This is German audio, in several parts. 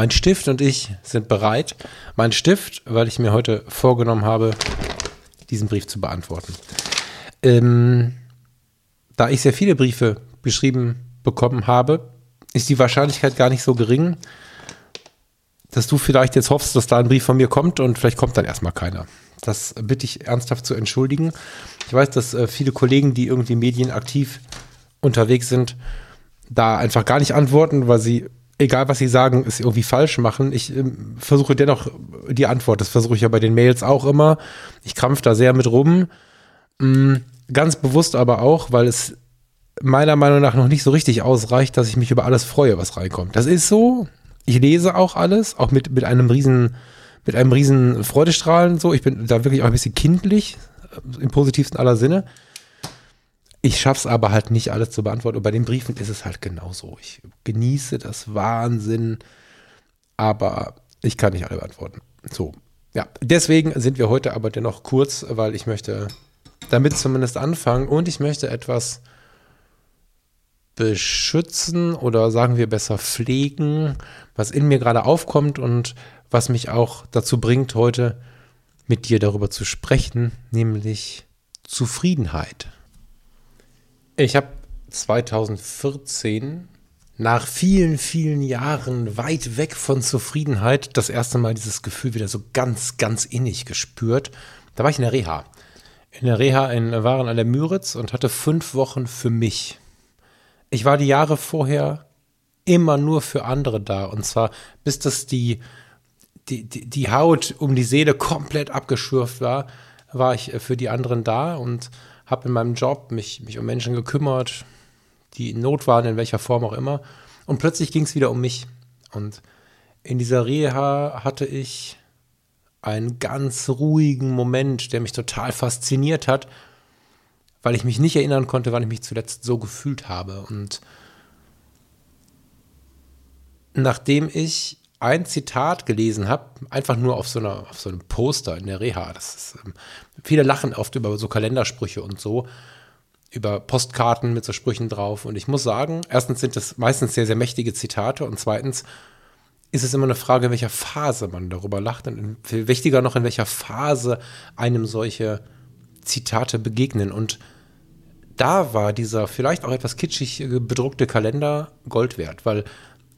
mein Stift und ich sind bereit. Mein Stift, weil ich mir heute vorgenommen habe, diesen Brief zu beantworten. Ähm, da ich sehr viele Briefe geschrieben bekommen habe, ist die Wahrscheinlichkeit gar nicht so gering, dass du vielleicht jetzt hoffst, dass da ein Brief von mir kommt und vielleicht kommt dann erstmal keiner. Das bitte ich ernsthaft zu entschuldigen. Ich weiß, dass äh, viele Kollegen, die irgendwie medienaktiv unterwegs sind, da einfach gar nicht antworten, weil sie egal was sie sagen, es irgendwie falsch machen. Ich äh, versuche dennoch die Antwort. Das versuche ich ja bei den Mails auch immer. Ich krampf da sehr mit rum. Mhm, ganz bewusst aber auch, weil es meiner Meinung nach noch nicht so richtig ausreicht, dass ich mich über alles freue, was reinkommt. Das ist so. Ich lese auch alles, auch mit, mit einem riesen, mit einem riesen Freudestrahlen so. Ich bin da wirklich auch ein bisschen kindlich, äh, im positivsten aller Sinne. Ich schaff's aber halt nicht alles zu beantworten. Und bei den Briefen ist es halt genauso. Ich genieße das Wahnsinn, aber ich kann nicht alle beantworten. So, ja. Deswegen sind wir heute aber dennoch kurz, weil ich möchte damit zumindest anfangen und ich möchte etwas beschützen oder sagen wir besser pflegen, was in mir gerade aufkommt und was mich auch dazu bringt, heute mit dir darüber zu sprechen, nämlich Zufriedenheit. Ich habe 2014 nach vielen, vielen Jahren weit weg von Zufriedenheit das erste Mal dieses Gefühl wieder so ganz, ganz innig gespürt. Da war ich in der Reha. In der Reha in Waren an der Müritz und hatte fünf Wochen für mich. Ich war die Jahre vorher immer nur für andere da. Und zwar bis das die, die, die, die Haut um die Seele komplett abgeschürft war, war ich für die anderen da und habe in meinem Job mich, mich um Menschen gekümmert, die in Not waren, in welcher Form auch immer. Und plötzlich ging es wieder um mich. Und in dieser Reha hatte ich einen ganz ruhigen Moment, der mich total fasziniert hat, weil ich mich nicht erinnern konnte, wann ich mich zuletzt so gefühlt habe. Und nachdem ich ein Zitat gelesen habe, einfach nur auf so, einer, auf so einem Poster in der Reha. Das ist, ähm, viele lachen oft über so Kalendersprüche und so, über Postkarten mit so Sprüchen drauf. Und ich muss sagen, erstens sind das meistens sehr, sehr mächtige Zitate und zweitens ist es immer eine Frage, in welcher Phase man darüber lacht und viel wichtiger noch, in welcher Phase einem solche Zitate begegnen. Und da war dieser vielleicht auch etwas kitschig bedruckte Kalender Gold wert, weil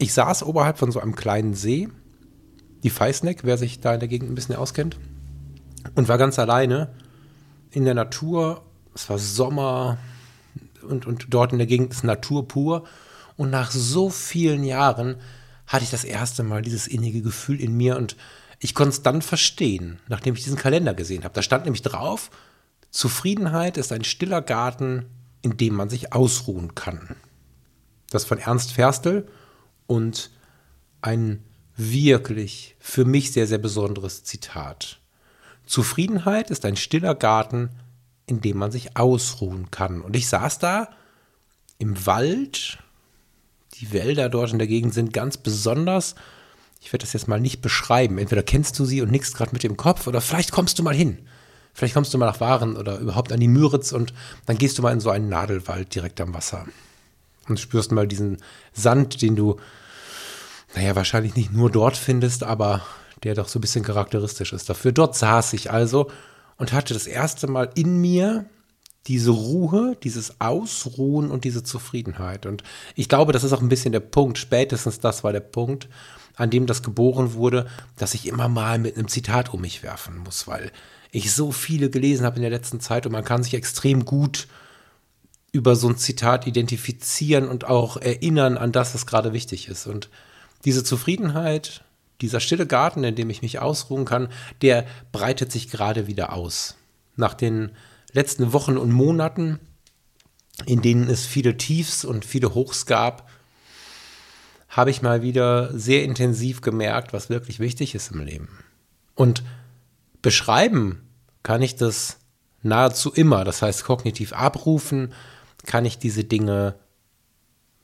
ich saß oberhalb von so einem kleinen See, die Feisneck, wer sich da in der Gegend ein bisschen auskennt, und war ganz alleine in der Natur. Es war Sommer und, und dort in der Gegend ist Natur pur. Und nach so vielen Jahren hatte ich das erste Mal dieses innige Gefühl in mir und ich konnte es dann verstehen, nachdem ich diesen Kalender gesehen habe. Da stand nämlich drauf, Zufriedenheit ist ein stiller Garten, in dem man sich ausruhen kann. Das von Ernst Ferstel und ein wirklich für mich sehr, sehr besonderes Zitat. Zufriedenheit ist ein stiller Garten, in dem man sich ausruhen kann. Und ich saß da im Wald. Die Wälder dort in der Gegend sind ganz besonders. Ich werde das jetzt mal nicht beschreiben. Entweder kennst du sie und nickst gerade mit dem Kopf oder vielleicht kommst du mal hin. Vielleicht kommst du mal nach Waren oder überhaupt an die Müritz und dann gehst du mal in so einen Nadelwald direkt am Wasser und spürst mal diesen Sand, den du, naja, wahrscheinlich nicht nur dort findest, aber der doch so ein bisschen charakteristisch ist dafür. Dort saß ich also und hatte das erste Mal in mir diese Ruhe, dieses Ausruhen und diese Zufriedenheit. Und ich glaube, das ist auch ein bisschen der Punkt, spätestens das war der Punkt, an dem das geboren wurde, dass ich immer mal mit einem Zitat um mich werfen muss, weil ich so viele gelesen habe in der letzten Zeit und man kann sich extrem gut über so ein Zitat identifizieren und auch erinnern an das, was gerade wichtig ist. Und diese Zufriedenheit, dieser stille Garten, in dem ich mich ausruhen kann, der breitet sich gerade wieder aus. Nach den letzten Wochen und Monaten, in denen es viele Tiefs und viele Hochs gab, habe ich mal wieder sehr intensiv gemerkt, was wirklich wichtig ist im Leben. Und beschreiben kann ich das nahezu immer. Das heißt, kognitiv abrufen kann ich diese Dinge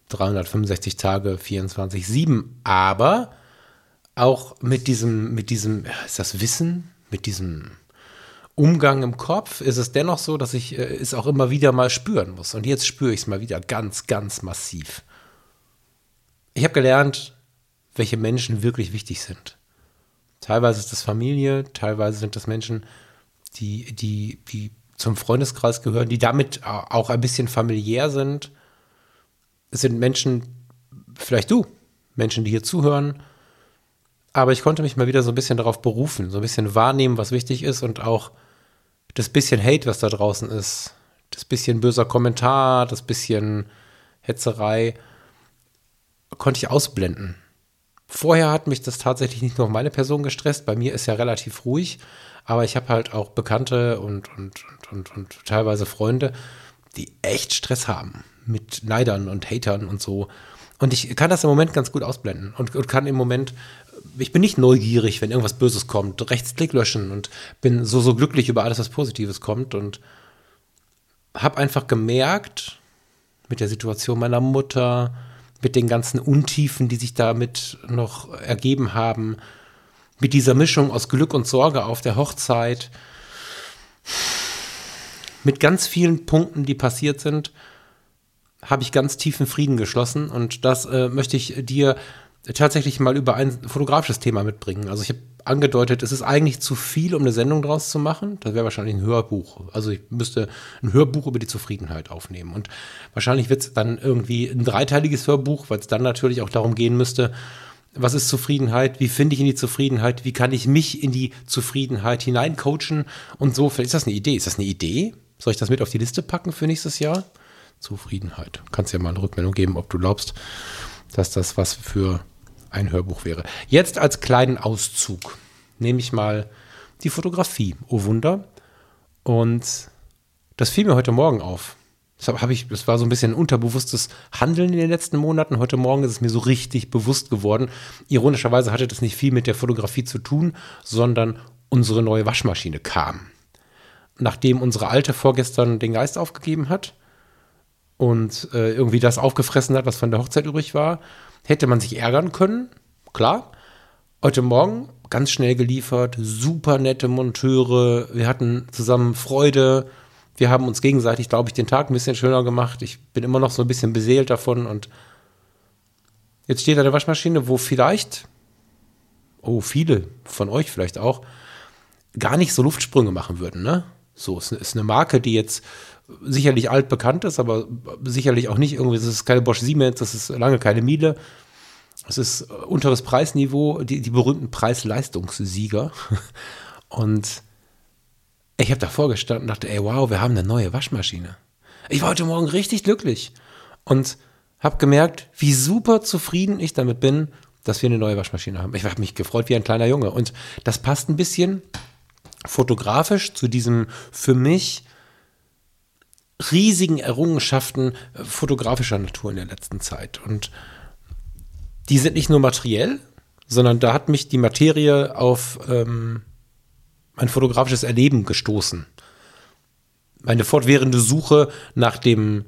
365 Tage, 24, 7. Aber auch mit diesem, mit diesem, ist das Wissen, mit diesem Umgang im Kopf ist es dennoch so, dass ich äh, es auch immer wieder mal spüren muss. Und jetzt spüre ich es mal wieder ganz, ganz massiv. Ich habe gelernt, welche Menschen wirklich wichtig sind. Teilweise ist das Familie, teilweise sind das Menschen, die, die, die zum Freundeskreis gehören, die damit auch ein bisschen familiär sind. Es sind Menschen, vielleicht du, Menschen, die hier zuhören. Aber ich konnte mich mal wieder so ein bisschen darauf berufen, so ein bisschen wahrnehmen, was wichtig ist und auch das bisschen Hate, was da draußen ist, das bisschen böser Kommentar, das bisschen Hetzerei, konnte ich ausblenden. Vorher hat mich das tatsächlich nicht nur auf meine Person gestresst, bei mir ist ja relativ ruhig, aber ich habe halt auch Bekannte und, und, und, und, teilweise Freunde, die echt Stress haben mit Neidern und Hatern und so. Und ich kann das im Moment ganz gut ausblenden und, und kann im Moment, ich bin nicht neugierig, wenn irgendwas Böses kommt, Rechtsklick löschen und bin so, so glücklich über alles, was Positives kommt und habe einfach gemerkt, mit der Situation meiner Mutter, mit den ganzen Untiefen, die sich damit noch ergeben haben, mit dieser Mischung aus Glück und Sorge auf der Hochzeit, mit ganz vielen Punkten, die passiert sind, habe ich ganz tiefen Frieden geschlossen und das äh, möchte ich dir tatsächlich mal über ein fotografisches Thema mitbringen. Also ich habe angedeutet, es ist eigentlich zu viel, um eine Sendung draus zu machen. Das wäre wahrscheinlich ein Hörbuch. Also ich müsste ein Hörbuch über die Zufriedenheit aufnehmen. Und wahrscheinlich wird es dann irgendwie ein dreiteiliges Hörbuch, weil es dann natürlich auch darum gehen müsste, was ist Zufriedenheit? Wie finde ich in die Zufriedenheit? Wie kann ich mich in die Zufriedenheit hineincoachen? Und so, ist das eine Idee. Ist das eine Idee? Soll ich das mit auf die Liste packen für nächstes Jahr? Zufriedenheit. Kannst ja mal eine Rückmeldung geben, ob du glaubst, dass das was für ein Hörbuch wäre. Jetzt als kleinen Auszug nehme ich mal die Fotografie. Oh Wunder. Und das fiel mir heute Morgen auf. Das, habe ich, das war so ein bisschen ein unterbewusstes Handeln in den letzten Monaten. Heute Morgen ist es mir so richtig bewusst geworden. Ironischerweise hatte das nicht viel mit der Fotografie zu tun, sondern unsere neue Waschmaschine kam. Nachdem unsere alte vorgestern den Geist aufgegeben hat und äh, irgendwie das aufgefressen hat, was von der Hochzeit übrig war, hätte man sich ärgern können. Klar. Heute Morgen ganz schnell geliefert, super nette Monteure. Wir hatten zusammen Freude wir haben uns gegenseitig, glaube ich, den Tag ein bisschen schöner gemacht. Ich bin immer noch so ein bisschen beseelt davon und jetzt steht da eine Waschmaschine, wo vielleicht, oh, viele von euch vielleicht auch, gar nicht so Luftsprünge machen würden, ne? So, es ist eine Marke, die jetzt sicherlich altbekannt ist, aber sicherlich auch nicht irgendwie, es ist keine Bosch Siemens, das ist lange keine Miele. Es ist unteres Preisniveau, die, die berühmten Preis-Leistungssieger. Und ich habe davor gestanden und dachte, ey, wow, wir haben eine neue Waschmaschine. Ich war heute Morgen richtig glücklich und habe gemerkt, wie super zufrieden ich damit bin, dass wir eine neue Waschmaschine haben. Ich habe mich gefreut wie ein kleiner Junge. Und das passt ein bisschen fotografisch zu diesem für mich riesigen Errungenschaften äh, fotografischer Natur in der letzten Zeit. Und die sind nicht nur materiell, sondern da hat mich die Materie auf ähm, mein fotografisches Erleben gestoßen. Meine fortwährende Suche nach dem,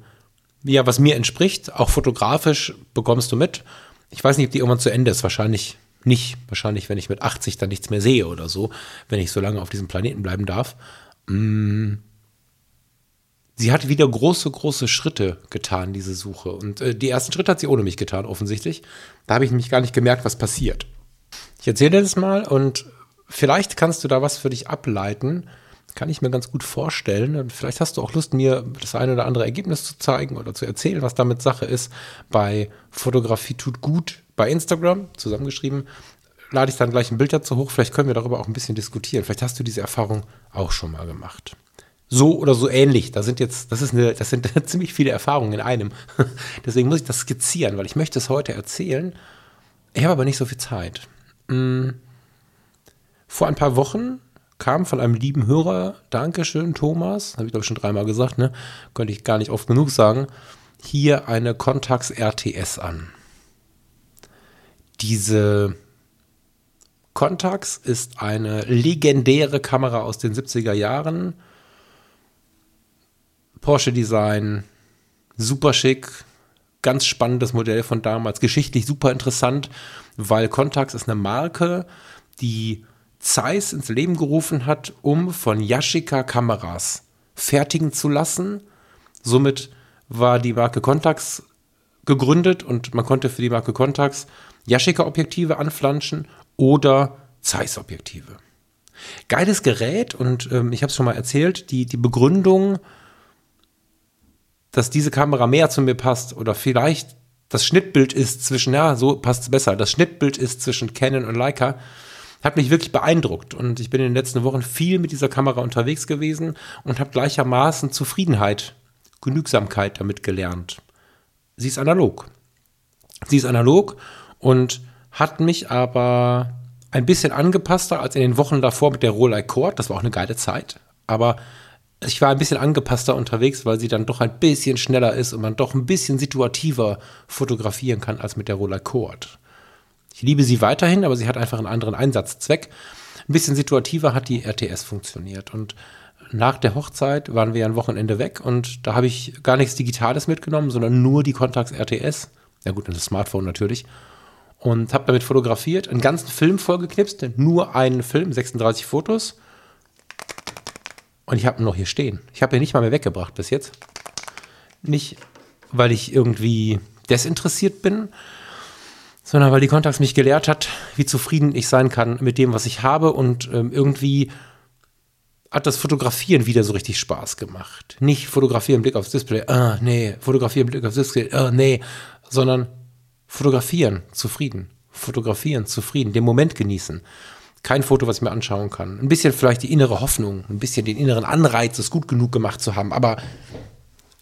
ja, was mir entspricht, auch fotografisch bekommst du mit. Ich weiß nicht, ob die irgendwann zu Ende ist. Wahrscheinlich nicht. Wahrscheinlich, wenn ich mit 80 dann nichts mehr sehe oder so, wenn ich so lange auf diesem Planeten bleiben darf. Mm. Sie hat wieder große, große Schritte getan, diese Suche. Und äh, die ersten Schritte hat sie ohne mich getan, offensichtlich. Da habe ich nämlich gar nicht gemerkt, was passiert. Ich erzähle dir das mal und vielleicht kannst du da was für dich ableiten. Kann ich mir ganz gut vorstellen. Und vielleicht hast du auch Lust, mir das eine oder andere Ergebnis zu zeigen oder zu erzählen, was damit Sache ist. Bei Fotografie tut gut bei Instagram, zusammengeschrieben, lade ich dann gleich ein Bild dazu hoch. Vielleicht können wir darüber auch ein bisschen diskutieren. Vielleicht hast du diese Erfahrung auch schon mal gemacht. So oder so ähnlich. Da sind jetzt, das ist eine, das sind ziemlich viele Erfahrungen in einem. Deswegen muss ich das skizzieren, weil ich möchte es heute erzählen. Ich habe aber nicht so viel Zeit. Hm. Vor ein paar Wochen kam von einem lieben Hörer, Dankeschön, Thomas, habe ich glaube ich schon dreimal gesagt, ne? Könnte ich gar nicht oft genug sagen, hier eine Contax RTS an. Diese Contax ist eine legendäre Kamera aus den 70er Jahren. Porsche Design, super schick, ganz spannendes Modell von damals, geschichtlich super interessant, weil Contax ist eine Marke, die Zeiss ins Leben gerufen hat, um von Yashica Kameras fertigen zu lassen. Somit war die Marke Contax gegründet und man konnte für die Marke Contax Yashica Objektive anflanschen oder Zeiss Objektive. Geiles Gerät und ähm, ich habe es schon mal erzählt, die, die Begründung, dass diese Kamera mehr zu mir passt oder vielleicht das Schnittbild ist zwischen, ja, so passt es besser, das Schnittbild ist zwischen Canon und Leica, hat mich wirklich beeindruckt. Und ich bin in den letzten Wochen viel mit dieser Kamera unterwegs gewesen und habe gleichermaßen Zufriedenheit, Genügsamkeit damit gelernt. Sie ist analog. Sie ist analog und hat mich aber ein bisschen angepasster als in den Wochen davor mit der Rolex Cord. Das war auch eine geile Zeit. Aber ich war ein bisschen angepasster unterwegs, weil sie dann doch ein bisschen schneller ist und man doch ein bisschen situativer fotografieren kann als mit der Rolex Cord. Ich liebe sie weiterhin, aber sie hat einfach einen anderen Einsatzzweck. Ein bisschen situativer hat die RTS funktioniert. Und nach der Hochzeit waren wir ein Wochenende weg und da habe ich gar nichts Digitales mitgenommen, sondern nur die Contax RTS. Ja gut, das Smartphone natürlich. Und habe damit fotografiert, einen ganzen Film vollgeknipst, nur einen Film, 36 Fotos. Und ich habe ihn noch hier stehen. Ich habe ihn nicht mal mehr weggebracht bis jetzt. Nicht, weil ich irgendwie desinteressiert bin, sondern weil die Kontax mich gelehrt hat, wie zufrieden ich sein kann mit dem, was ich habe und ähm, irgendwie hat das Fotografieren wieder so richtig Spaß gemacht. Nicht fotografieren, Blick aufs Display, ah, nee, fotografieren, Blick aufs Display, ah, nee, sondern fotografieren, zufrieden. Fotografieren, zufrieden, den Moment genießen. Kein Foto, was ich mir anschauen kann. Ein bisschen vielleicht die innere Hoffnung, ein bisschen den inneren Anreiz, es gut genug gemacht zu haben, aber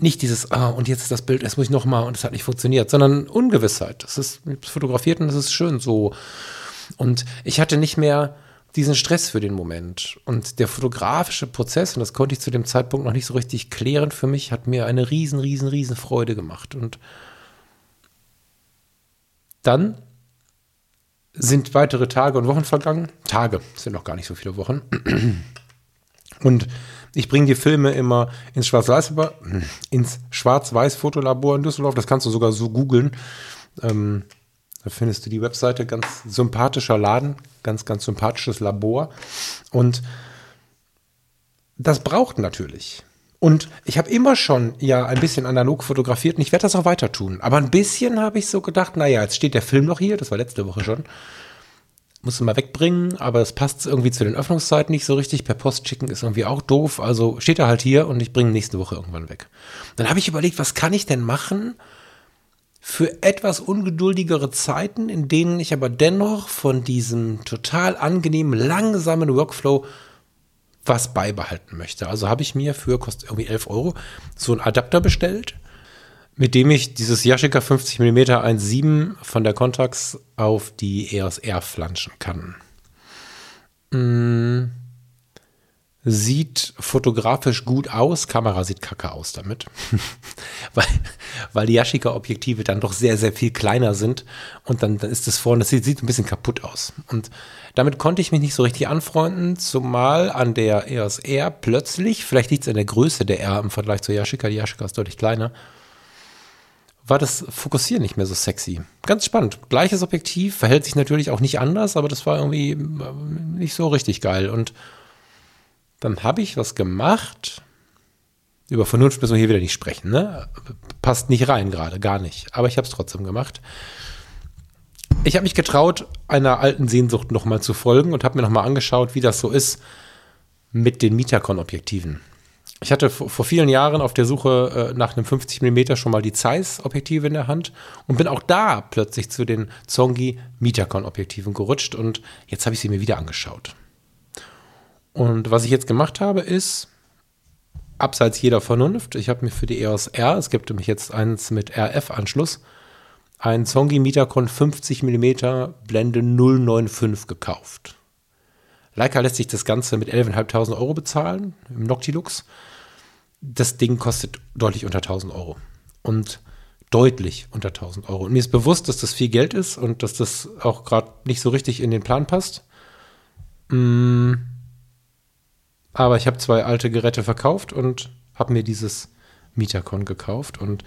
nicht dieses, ah, und jetzt ist das Bild, jetzt muss ich nochmal und es hat nicht funktioniert, sondern Ungewissheit. Das ist fotografiert und das ist schön so. Und ich hatte nicht mehr diesen Stress für den Moment. Und der fotografische Prozess, und das konnte ich zu dem Zeitpunkt noch nicht so richtig klären für mich, hat mir eine riesen, riesen, riesen Freude gemacht. Und dann sind weitere Tage und Wochen vergangen. Tage, sind noch gar nicht so viele Wochen. Und ich bringe die Filme immer ins Schwarz-Weiß, ins Schwarz-Weiß-Fotolabor in Düsseldorf. Das kannst du sogar so googeln. Ähm, da findest du die Webseite, ganz sympathischer Laden, ganz, ganz sympathisches Labor. Und das braucht natürlich. Und ich habe immer schon ja ein bisschen analog fotografiert und ich werde das auch weiter tun. Aber ein bisschen habe ich so gedacht, naja, jetzt steht der Film noch hier, das war letzte Woche schon muss mal wegbringen, aber es passt irgendwie zu den Öffnungszeiten nicht so richtig. Per Post schicken ist irgendwie auch doof. Also steht er halt hier und ich bringe nächste Woche irgendwann weg. Dann habe ich überlegt, was kann ich denn machen für etwas ungeduldigere Zeiten, in denen ich aber dennoch von diesem total angenehmen, langsamen Workflow was beibehalten möchte. Also habe ich mir für, kostet irgendwie 11 Euro, so einen Adapter bestellt mit dem ich dieses Yashica 50 mm 1.7 von der Contax auf die EOS R flanschen kann. Mm, sieht fotografisch gut aus, Kamera sieht kacke aus damit, weil, weil die Yashica-Objektive dann doch sehr, sehr viel kleiner sind und dann, dann ist es vorne, das sieht, sieht ein bisschen kaputt aus. Und damit konnte ich mich nicht so richtig anfreunden, zumal an der EOS R plötzlich, vielleicht liegt es an der Größe der R im Vergleich zur Yashica, die Yashica ist deutlich kleiner, war das Fokussieren nicht mehr so sexy. Ganz spannend. Gleiches Objektiv, verhält sich natürlich auch nicht anders, aber das war irgendwie äh, nicht so richtig geil. Und dann habe ich was gemacht. Über Vernunft müssen wir hier wieder nicht sprechen, ne? Passt nicht rein gerade, gar nicht. Aber ich habe es trotzdem gemacht. Ich habe mich getraut, einer alten Sehnsucht nochmal zu folgen und habe mir nochmal angeschaut, wie das so ist mit den Mitacon-Objektiven. Ich hatte vor vielen Jahren auf der Suche äh, nach einem 50 mm schon mal die Zeiss-Objektive in der Hand und bin auch da plötzlich zu den Zongi Mitacon-Objektiven gerutscht und jetzt habe ich sie mir wieder angeschaut. Und was ich jetzt gemacht habe, ist, abseits jeder Vernunft, ich habe mir für die EOS R, es gibt nämlich jetzt eins mit RF-Anschluss, ein Zongi Mitacon 50 mm Blende 095 gekauft. Leica lässt sich das Ganze mit 11.500 Euro bezahlen im Noctilux das Ding kostet deutlich unter 1000 Euro. Und Deutlich unter 1000 Euro. Und mir ist bewusst, dass das viel Geld ist und dass das auch gerade nicht so richtig in den Plan passt. Mm. Aber ich habe zwei alte Geräte verkauft und habe mir dieses Mietacon gekauft. Und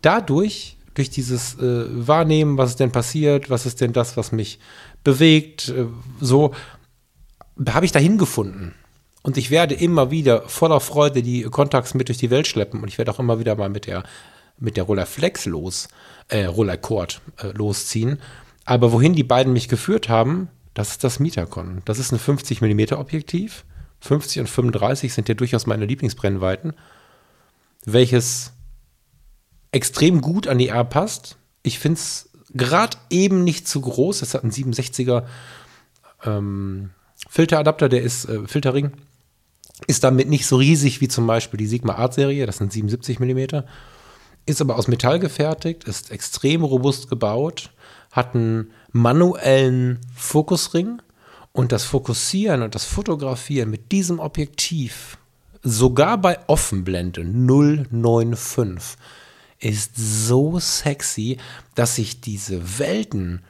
dadurch, durch dieses äh, Wahrnehmen, was ist denn passiert, was ist denn das, was mich bewegt, äh, so habe ich dahin gefunden. Und ich werde immer wieder voller Freude die Kontakts mit durch die Welt schleppen. Und ich werde auch immer wieder mal mit der, mit der Roller Flex los, äh, Roller Cord äh, losziehen. Aber wohin die beiden mich geführt haben, das ist das Mitacon. Das ist ein 50 mm Objektiv. 50 und 35 sind ja durchaus meine Lieblingsbrennweiten. Welches extrem gut an die R passt. Ich finde es gerade eben nicht zu groß. Es hat einen 67er ähm, Filteradapter, der ist äh, Filterring. Ist damit nicht so riesig wie zum Beispiel die Sigma Art Serie, das sind 77 mm. Ist aber aus Metall gefertigt, ist extrem robust gebaut, hat einen manuellen Fokusring und das Fokussieren und das Fotografieren mit diesem Objektiv, sogar bei Offenblende 095, ist so sexy, dass sich diese Welten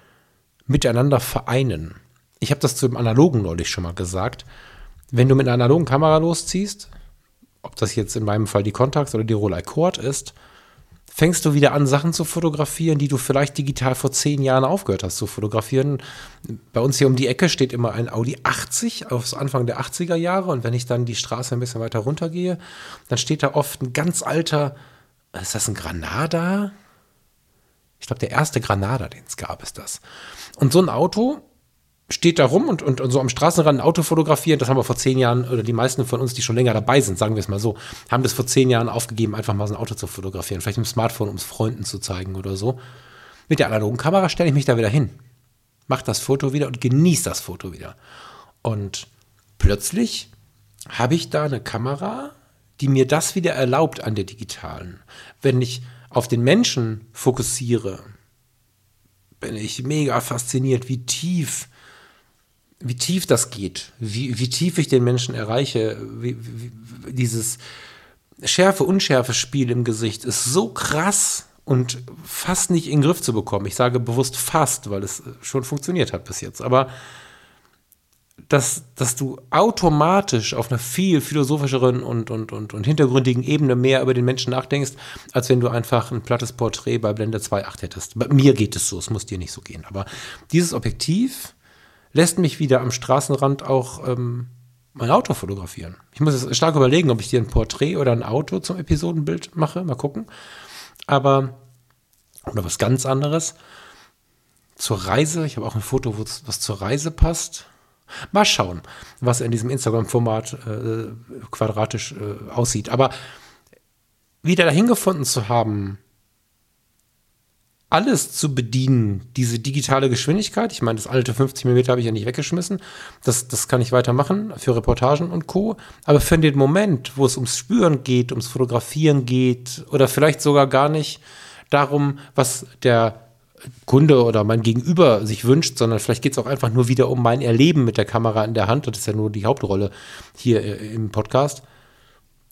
miteinander vereinen. Ich habe das zu dem Analogen neulich schon mal gesagt. Wenn du mit einer analogen Kamera losziehst, ob das jetzt in meinem Fall die Contax oder die Rolei Cord ist, fängst du wieder an, Sachen zu fotografieren, die du vielleicht digital vor zehn Jahren aufgehört hast zu fotografieren. Bei uns hier um die Ecke steht immer ein Audi 80 aus Anfang der 80er Jahre und wenn ich dann die Straße ein bisschen weiter runter gehe, dann steht da oft ein ganz alter ist das ein Granada? Ich glaube, der erste Granada, den es gab, ist das. Und so ein Auto steht da rum und, und, und, so am Straßenrand ein Auto fotografieren. Das haben wir vor zehn Jahren, oder die meisten von uns, die schon länger dabei sind, sagen wir es mal so, haben das vor zehn Jahren aufgegeben, einfach mal so ein Auto zu fotografieren. Vielleicht mit dem Smartphone, um es Freunden zu zeigen oder so. Mit der analogen Kamera stelle ich mich da wieder hin, mache das Foto wieder und genieße das Foto wieder. Und plötzlich habe ich da eine Kamera, die mir das wieder erlaubt an der digitalen. Wenn ich auf den Menschen fokussiere, bin ich mega fasziniert, wie tief, wie tief das geht, wie, wie tief ich den Menschen erreiche, wie, wie, dieses Schärfe-Unschärfe-Spiel im Gesicht ist so krass und fast nicht in den Griff zu bekommen. Ich sage bewusst fast, weil es schon funktioniert hat bis jetzt. Aber dass, dass du automatisch auf einer viel philosophischeren und, und, und, und hintergründigen Ebene mehr über den Menschen nachdenkst, als wenn du einfach ein plattes Porträt bei Blende 2.8 hättest. Bei mir geht es so, es muss dir nicht so gehen. Aber dieses Objektiv lässt mich wieder am Straßenrand auch ähm, mein Auto fotografieren. Ich muss jetzt stark überlegen, ob ich dir ein Porträt oder ein Auto zum Episodenbild mache. Mal gucken. Aber, oder was ganz anderes. Zur Reise, ich habe auch ein Foto, was zur Reise passt. Mal schauen, was in diesem Instagram-Format äh, quadratisch äh, aussieht. Aber wieder dahin gefunden zu haben, alles zu bedienen, diese digitale Geschwindigkeit. Ich meine, das alte 50 mm habe ich ja nicht weggeschmissen. Das, das kann ich weitermachen für Reportagen und Co. Aber für den Moment, wo es ums Spüren geht, ums Fotografieren geht oder vielleicht sogar gar nicht darum, was der Kunde oder mein Gegenüber sich wünscht, sondern vielleicht geht es auch einfach nur wieder um mein Erleben mit der Kamera in der Hand. Das ist ja nur die Hauptrolle hier äh, im Podcast.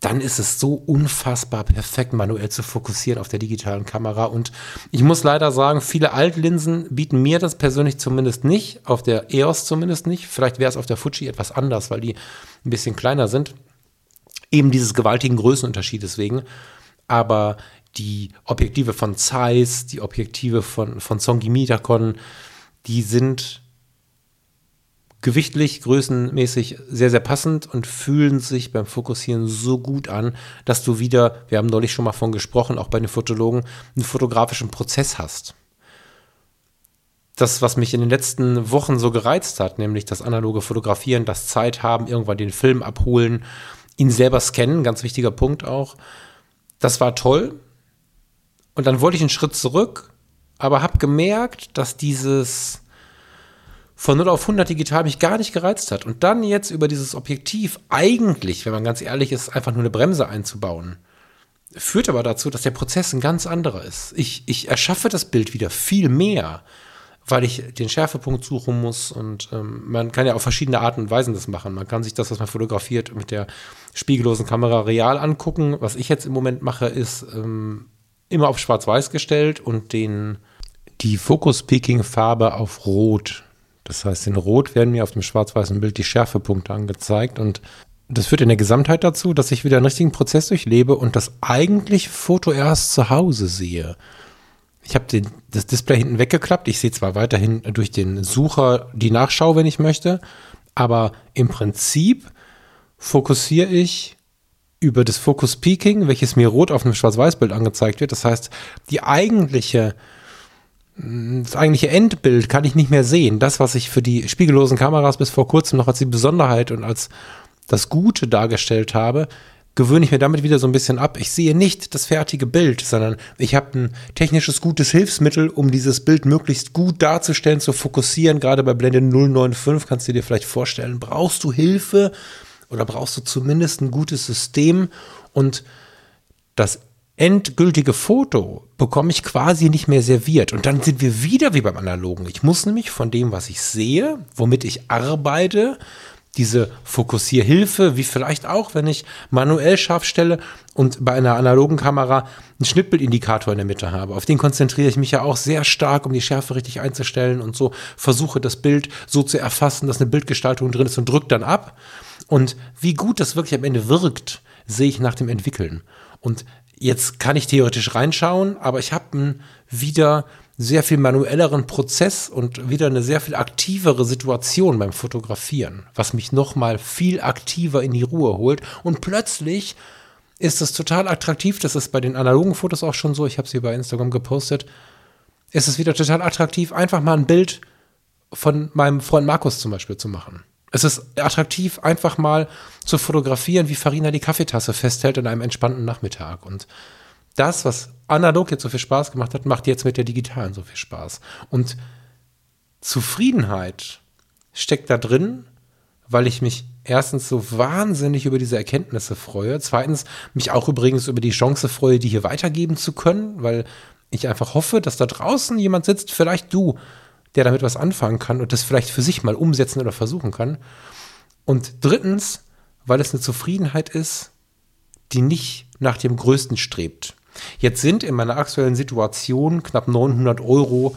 Dann ist es so unfassbar perfekt, manuell zu fokussieren auf der digitalen Kamera. Und ich muss leider sagen, viele Altlinsen bieten mir das persönlich zumindest nicht, auf der EOS zumindest nicht. Vielleicht wäre es auf der Fuji etwas anders, weil die ein bisschen kleiner sind. Eben dieses gewaltigen Größenunterschied deswegen. Aber die Objektive von Zeiss, die Objektive von, von Songi Mitacon, die sind gewichtlich, größenmäßig sehr, sehr passend und fühlen sich beim Fokussieren so gut an, dass du wieder, wir haben neulich schon mal von gesprochen, auch bei den Fotologen, einen fotografischen Prozess hast. Das, was mich in den letzten Wochen so gereizt hat, nämlich das analoge Fotografieren, das Zeit haben, irgendwann den Film abholen, ihn selber scannen, ganz wichtiger Punkt auch. Das war toll, und dann wollte ich einen Schritt zurück, aber habe gemerkt, dass dieses von 0 auf 100 digital mich gar nicht gereizt hat. Und dann jetzt über dieses Objektiv eigentlich, wenn man ganz ehrlich ist, einfach nur eine Bremse einzubauen, führt aber dazu, dass der Prozess ein ganz anderer ist. Ich, ich erschaffe das Bild wieder viel mehr, weil ich den Schärfepunkt suchen muss und ähm, man kann ja auf verschiedene Arten und Weisen das machen. Man kann sich das, was man fotografiert, mit der spiegellosen Kamera real angucken. Was ich jetzt im Moment mache, ist ähm, immer auf Schwarz-Weiß gestellt und den, die Focus-Peaking-Farbe auf Rot. Das heißt, in Rot werden mir auf dem schwarz-weißen Bild die Schärfepunkte angezeigt und das führt in der Gesamtheit dazu, dass ich wieder einen richtigen Prozess durchlebe und das eigentliche Foto erst zu Hause sehe. Ich habe das Display hinten weggeklappt. Ich sehe zwar weiterhin durch den Sucher die Nachschau, wenn ich möchte, aber im Prinzip fokussiere ich über das Focus Peaking, welches mir rot auf einem Schwarz-Weiß-Bild angezeigt wird. Das heißt, die eigentliche, das eigentliche Endbild kann ich nicht mehr sehen. Das, was ich für die spiegellosen Kameras bis vor kurzem noch als die Besonderheit und als das Gute dargestellt habe, gewöhne ich mir damit wieder so ein bisschen ab. Ich sehe nicht das fertige Bild, sondern ich habe ein technisches gutes Hilfsmittel, um dieses Bild möglichst gut darzustellen, zu fokussieren. Gerade bei Blende 095 kannst du dir vielleicht vorstellen, brauchst du Hilfe oder brauchst du zumindest ein gutes System und das endgültige Foto bekomme ich quasi nicht mehr serviert. Und dann sind wir wieder wie beim Analogen. Ich muss nämlich von dem, was ich sehe, womit ich arbeite, diese Fokussierhilfe, wie vielleicht auch, wenn ich manuell scharf stelle und bei einer analogen Kamera einen Schnittbildindikator in der Mitte habe. Auf den konzentriere ich mich ja auch sehr stark, um die Schärfe richtig einzustellen und so versuche das Bild so zu erfassen, dass eine Bildgestaltung drin ist und drücke dann ab. Und wie gut das wirklich am Ende wirkt, sehe ich nach dem Entwickeln. Und jetzt kann ich theoretisch reinschauen, aber ich habe einen wieder sehr viel manuelleren Prozess und wieder eine sehr viel aktivere Situation beim Fotografieren, was mich nochmal viel aktiver in die Ruhe holt. Und plötzlich ist es total attraktiv, das ist bei den analogen Fotos auch schon so, ich habe sie bei Instagram gepostet, ist es wieder total attraktiv, einfach mal ein Bild von meinem Freund Markus zum Beispiel zu machen. Es ist attraktiv, einfach mal zu fotografieren, wie Farina die Kaffeetasse festhält in einem entspannten Nachmittag. Und das, was analog jetzt so viel Spaß gemacht hat, macht jetzt mit der digitalen so viel Spaß. Und Zufriedenheit steckt da drin, weil ich mich erstens so wahnsinnig über diese Erkenntnisse freue. Zweitens mich auch übrigens über die Chance freue, die hier weitergeben zu können, weil ich einfach hoffe, dass da draußen jemand sitzt, vielleicht du, der damit was anfangen kann und das vielleicht für sich mal umsetzen oder versuchen kann. Und drittens, weil es eine Zufriedenheit ist, die nicht nach dem Größten strebt. Jetzt sind in meiner aktuellen Situation knapp 900 Euro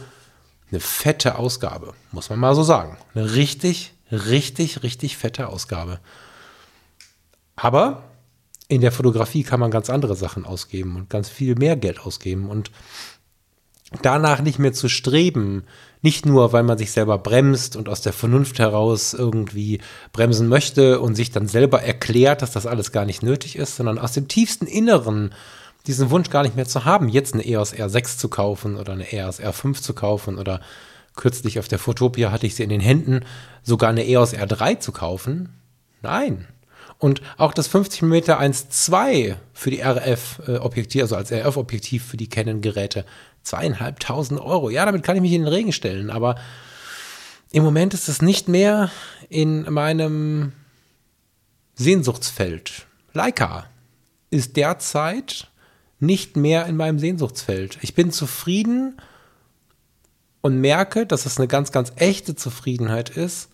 eine fette Ausgabe, muss man mal so sagen. Eine richtig, richtig, richtig fette Ausgabe. Aber in der Fotografie kann man ganz andere Sachen ausgeben und ganz viel mehr Geld ausgeben und danach nicht mehr zu streben, nicht nur, weil man sich selber bremst und aus der Vernunft heraus irgendwie bremsen möchte und sich dann selber erklärt, dass das alles gar nicht nötig ist, sondern aus dem tiefsten Inneren diesen Wunsch gar nicht mehr zu haben, jetzt eine EOS R6 zu kaufen oder eine EOS R5 zu kaufen oder kürzlich auf der Fotopia hatte ich sie in den Händen, sogar eine EOS R3 zu kaufen. Nein. Und auch das 50 mm 1.2 für die RF-Objektiv, also als RF-Objektiv für die Canon-Geräte, zweieinhalbtausend Euro. Ja, damit kann ich mich in den Regen stellen, aber im Moment ist es nicht mehr in meinem Sehnsuchtsfeld. Leica ist derzeit nicht mehr in meinem Sehnsuchtsfeld. Ich bin zufrieden und merke, dass es eine ganz, ganz echte Zufriedenheit ist,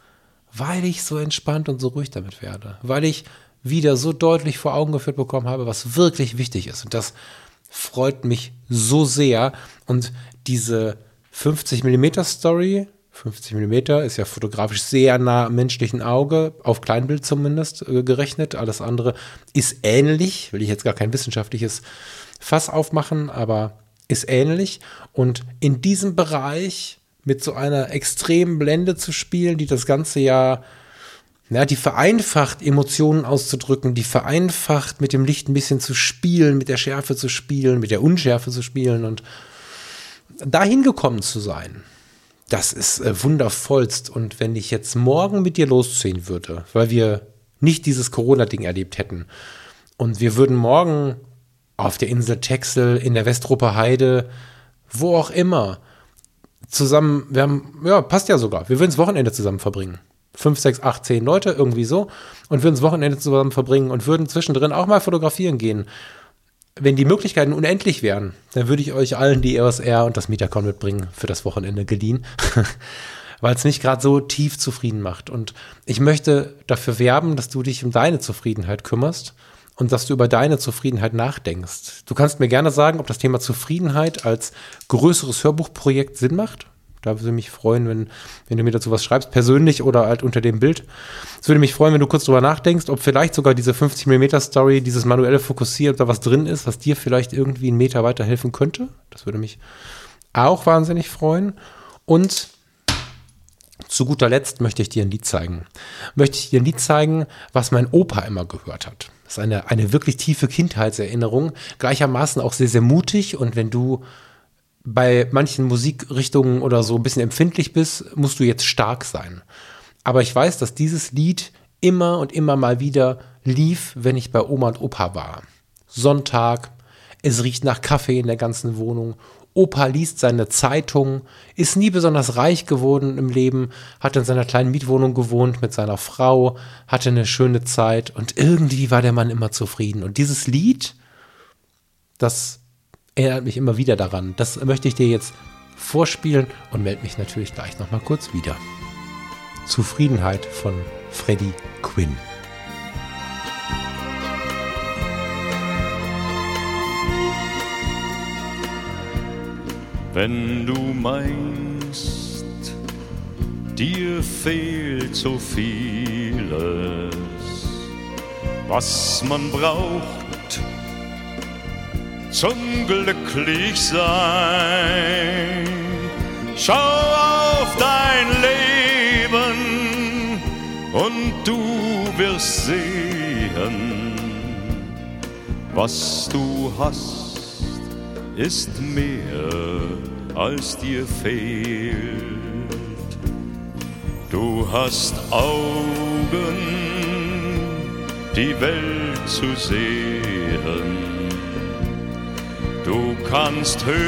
weil ich so entspannt und so ruhig damit werde. Weil ich wieder so deutlich vor Augen geführt bekommen habe, was wirklich wichtig ist. Und das freut mich so sehr. Und diese 50 mm Story, 50 mm ist ja fotografisch sehr nah am menschlichen Auge, auf Kleinbild zumindest äh, gerechnet. Alles andere ist ähnlich, will ich jetzt gar kein wissenschaftliches Fass aufmachen, aber ist ähnlich. Und in diesem Bereich mit so einer extremen Blende zu spielen, die das ganze ja, die vereinfacht, Emotionen auszudrücken, die vereinfacht, mit dem Licht ein bisschen zu spielen, mit der Schärfe zu spielen, mit der Unschärfe zu spielen und dahin gekommen zu sein. Das ist äh, wundervollst. Und wenn ich jetzt morgen mit dir losziehen würde, weil wir nicht dieses Corona-Ding erlebt hätten, und wir würden morgen auf der Insel Texel, in der Westrupper Heide, wo auch immer. Zusammen, wir haben, ja, passt ja sogar. Wir würden das Wochenende zusammen verbringen. Fünf, sechs, acht, zehn Leute, irgendwie so. Und würden das Wochenende zusammen verbringen und würden zwischendrin auch mal fotografieren gehen. Wenn die Möglichkeiten unendlich wären, dann würde ich euch allen die EOS R und das Metacon mitbringen für das Wochenende geliehen. Weil es mich gerade so tief zufrieden macht. Und ich möchte dafür werben, dass du dich um deine Zufriedenheit kümmerst und dass du über deine Zufriedenheit nachdenkst. Du kannst mir gerne sagen, ob das Thema Zufriedenheit als größeres Hörbuchprojekt Sinn macht. Da würde mich freuen, wenn, wenn du mir dazu was schreibst, persönlich oder halt unter dem Bild. Es würde mich freuen, wenn du kurz drüber nachdenkst, ob vielleicht sogar diese 50mm Story, dieses manuelle Fokussieren, ob da was drin ist, was dir vielleicht irgendwie einen Meter weiterhelfen könnte. Das würde mich auch wahnsinnig freuen. Und zu guter Letzt möchte ich dir ein Lied zeigen. Möchte ich dir ein Lied zeigen, was mein Opa immer gehört hat. Das ist eine, eine wirklich tiefe Kindheitserinnerung, gleichermaßen auch sehr, sehr mutig. Und wenn du bei manchen Musikrichtungen oder so ein bisschen empfindlich bist, musst du jetzt stark sein. Aber ich weiß, dass dieses Lied immer und immer mal wieder lief, wenn ich bei Oma und Opa war. Sonntag, es riecht nach Kaffee in der ganzen Wohnung. Opa liest seine Zeitung, ist nie besonders reich geworden im Leben, hat in seiner kleinen Mietwohnung gewohnt mit seiner Frau, hatte eine schöne Zeit und irgendwie war der Mann immer zufrieden. Und dieses Lied, das erinnert mich immer wieder daran. Das möchte ich dir jetzt vorspielen und melde mich natürlich gleich nochmal kurz wieder. Zufriedenheit von Freddie Quinn. Wenn du meinst, dir fehlt so vieles, was man braucht, zum Glücklichsein. Schau auf dein Leben und du wirst sehen, was du hast, ist mehr als dir fehlt. Du hast Augen, die Welt zu sehen Du kannst hören,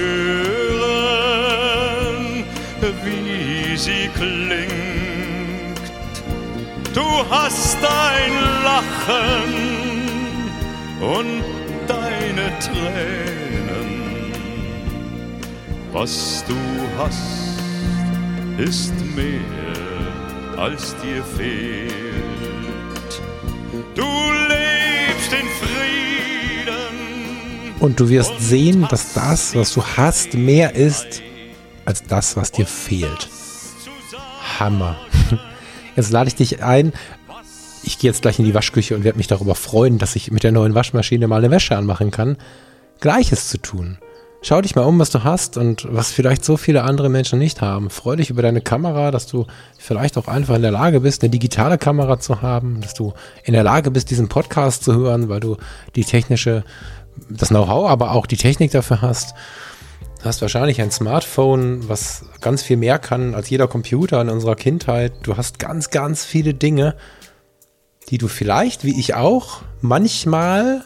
wie sie klingt. Du hast ein Lachen und deine Tränen. Was du hast, ist mehr als dir fehlt. Du lebst in Frieden und du wirst sehen, dass das, was du hast, mehr ist als das, was dir fehlt. Hammer. Jetzt lade ich dich ein. Ich gehe jetzt gleich in die Waschküche und werde mich darüber freuen, dass ich mit der neuen Waschmaschine mal eine Wäsche anmachen kann. Gleiches zu tun. Schau dich mal um, was du hast und was vielleicht so viele andere Menschen nicht haben. Freu dich über deine Kamera, dass du vielleicht auch einfach in der Lage bist, eine digitale Kamera zu haben, dass du in der Lage bist, diesen Podcast zu hören, weil du die technische das Know-how, aber auch die Technik dafür hast. Du hast wahrscheinlich ein Smartphone, was ganz viel mehr kann als jeder Computer in unserer Kindheit. Du hast ganz, ganz viele Dinge, die du vielleicht, wie ich auch, manchmal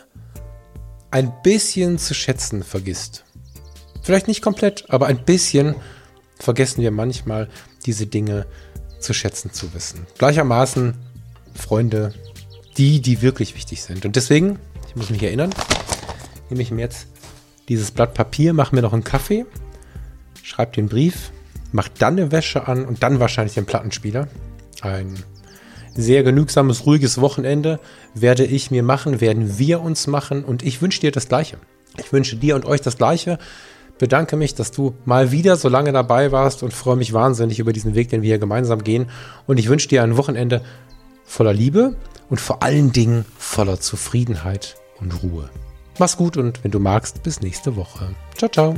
ein bisschen zu schätzen vergisst. Vielleicht nicht komplett, aber ein bisschen vergessen wir manchmal, diese Dinge zu schätzen zu wissen. Gleichermaßen Freunde, die, die wirklich wichtig sind. Und deswegen, ich muss mich erinnern, nehme ich mir jetzt dieses Blatt Papier, mache mir noch einen Kaffee, schreibe den Brief, mache dann eine Wäsche an und dann wahrscheinlich den Plattenspieler. Ein sehr genügsames, ruhiges Wochenende werde ich mir machen, werden wir uns machen und ich wünsche dir das Gleiche. Ich wünsche dir und euch das Gleiche. Bedanke mich, dass du mal wieder so lange dabei warst und freue mich wahnsinnig über diesen Weg, den wir hier gemeinsam gehen. Und ich wünsche dir ein Wochenende voller Liebe und vor allen Dingen voller Zufriedenheit und Ruhe. Mach's gut und wenn du magst, bis nächste Woche. Ciao, ciao.